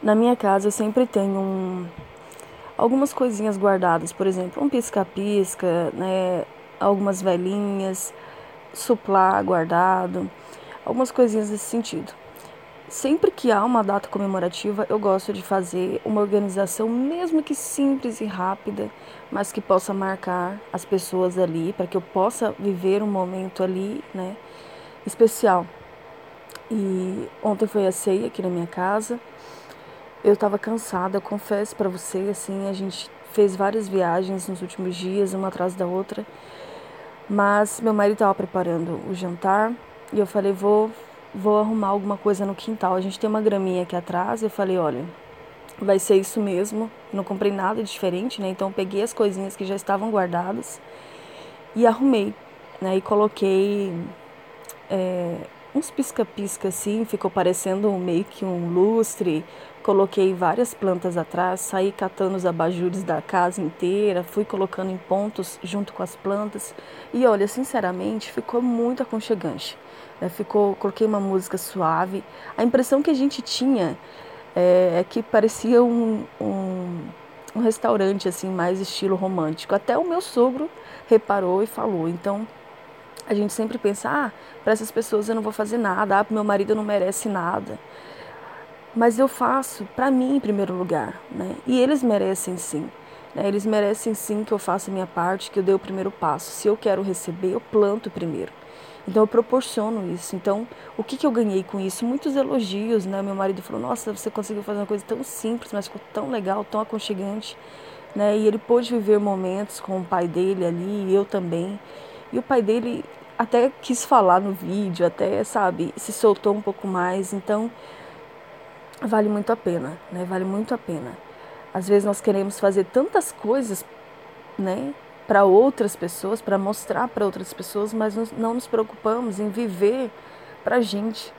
Na minha casa eu sempre tenho um, algumas coisinhas guardadas, por exemplo, um pisca-pisca, né, algumas velhinhas, suplá guardado, algumas coisinhas nesse sentido. Sempre que há uma data comemorativa, eu gosto de fazer uma organização, mesmo que simples e rápida, mas que possa marcar as pessoas ali, para que eu possa viver um momento ali, né, especial. E ontem foi a ceia aqui na minha casa. Eu estava cansada, eu confesso para você, assim, a gente fez várias viagens nos últimos dias, uma atrás da outra. Mas meu marido estava preparando o jantar e eu falei, vou vou arrumar alguma coisa no quintal. A gente tem uma graminha aqui atrás. Eu falei, olha, vai ser isso mesmo. Não comprei nada diferente, né? Então peguei as coisinhas que já estavam guardadas e arrumei, né? E coloquei é, uns pisca-pisca assim, ficou parecendo meio que um lustre. Coloquei várias plantas atrás, saí catando os abajures da casa inteira, fui colocando em pontos junto com as plantas. E olha, sinceramente, ficou muito aconchegante. É, ficou, coloquei uma música suave. A impressão que a gente tinha é, é que parecia um, um, um restaurante assim mais estilo romântico. Até o meu sogro reparou e falou. Então a gente sempre pensa, ah, para essas pessoas eu não vou fazer nada, ah, meu marido não merece nada. Mas eu faço para mim em primeiro lugar, né? E eles merecem sim. Né? Eles merecem sim que eu faça a minha parte, que eu dê o primeiro passo. Se eu quero receber, eu planto primeiro. Então eu proporciono isso. Então, o que, que eu ganhei com isso? Muitos elogios, né? Meu marido falou: "Nossa, você conseguiu fazer uma coisa tão simples, mas ficou tão legal, tão aconchegante", né? E ele pôde viver momentos com o pai dele ali, e eu também. E o pai dele até quis falar no vídeo, até, sabe, se soltou um pouco mais. Então, vale muito a pena, né? Vale muito a pena. Às vezes nós queremos fazer tantas coisas, né? para outras pessoas, para mostrar para outras pessoas, mas não nos preocupamos em viver para a gente.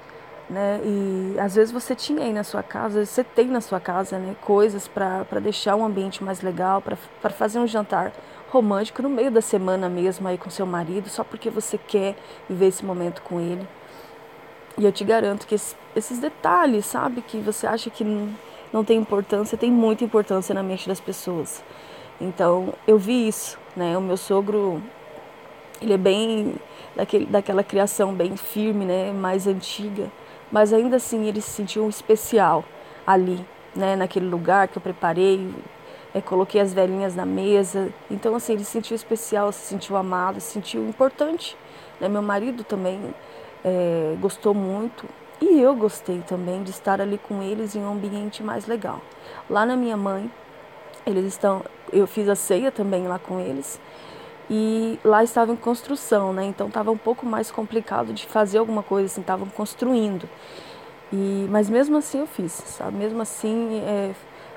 Né? E às vezes você tinha aí na sua casa, você tem na sua casa né, coisas para deixar um ambiente mais legal, para fazer um jantar romântico no meio da semana mesmo aí com seu marido, só porque você quer viver esse momento com ele. E eu te garanto que esses detalhes, sabe, que você acha que não tem importância, tem muita importância na mente das pessoas. Então eu vi isso, né? O meu sogro, ele é bem daquele, daquela criação bem firme, né? Mais antiga, mas ainda assim ele se sentiu especial ali, né? Naquele lugar que eu preparei, é, coloquei as velhinhas na mesa. Então assim ele se sentiu especial, se sentiu amado, se sentiu importante. Né? Meu marido também é, gostou muito e eu gostei também de estar ali com eles em um ambiente mais legal. Lá na minha mãe, eles estão, eu fiz a ceia também lá com eles e lá estava em construção, né? Então estava um pouco mais complicado de fazer alguma coisa, assim, estavam construindo. E, mas mesmo assim eu fiz, sabe? Mesmo assim é,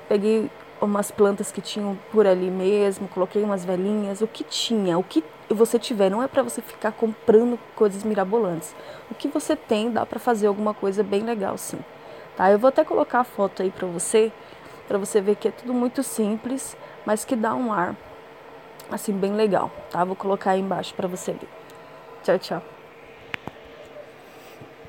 peguei umas plantas que tinham por ali mesmo, coloquei umas velhinhas, o que tinha, o que você tiver, não é para você ficar comprando coisas mirabolantes. O que você tem dá para fazer alguma coisa bem legal, sim. Tá? Eu vou até colocar a foto aí para você para você ver que é tudo muito simples, mas que dá um ar assim bem legal, tá? Vou colocar aí embaixo para você ver. Tchau, tchau.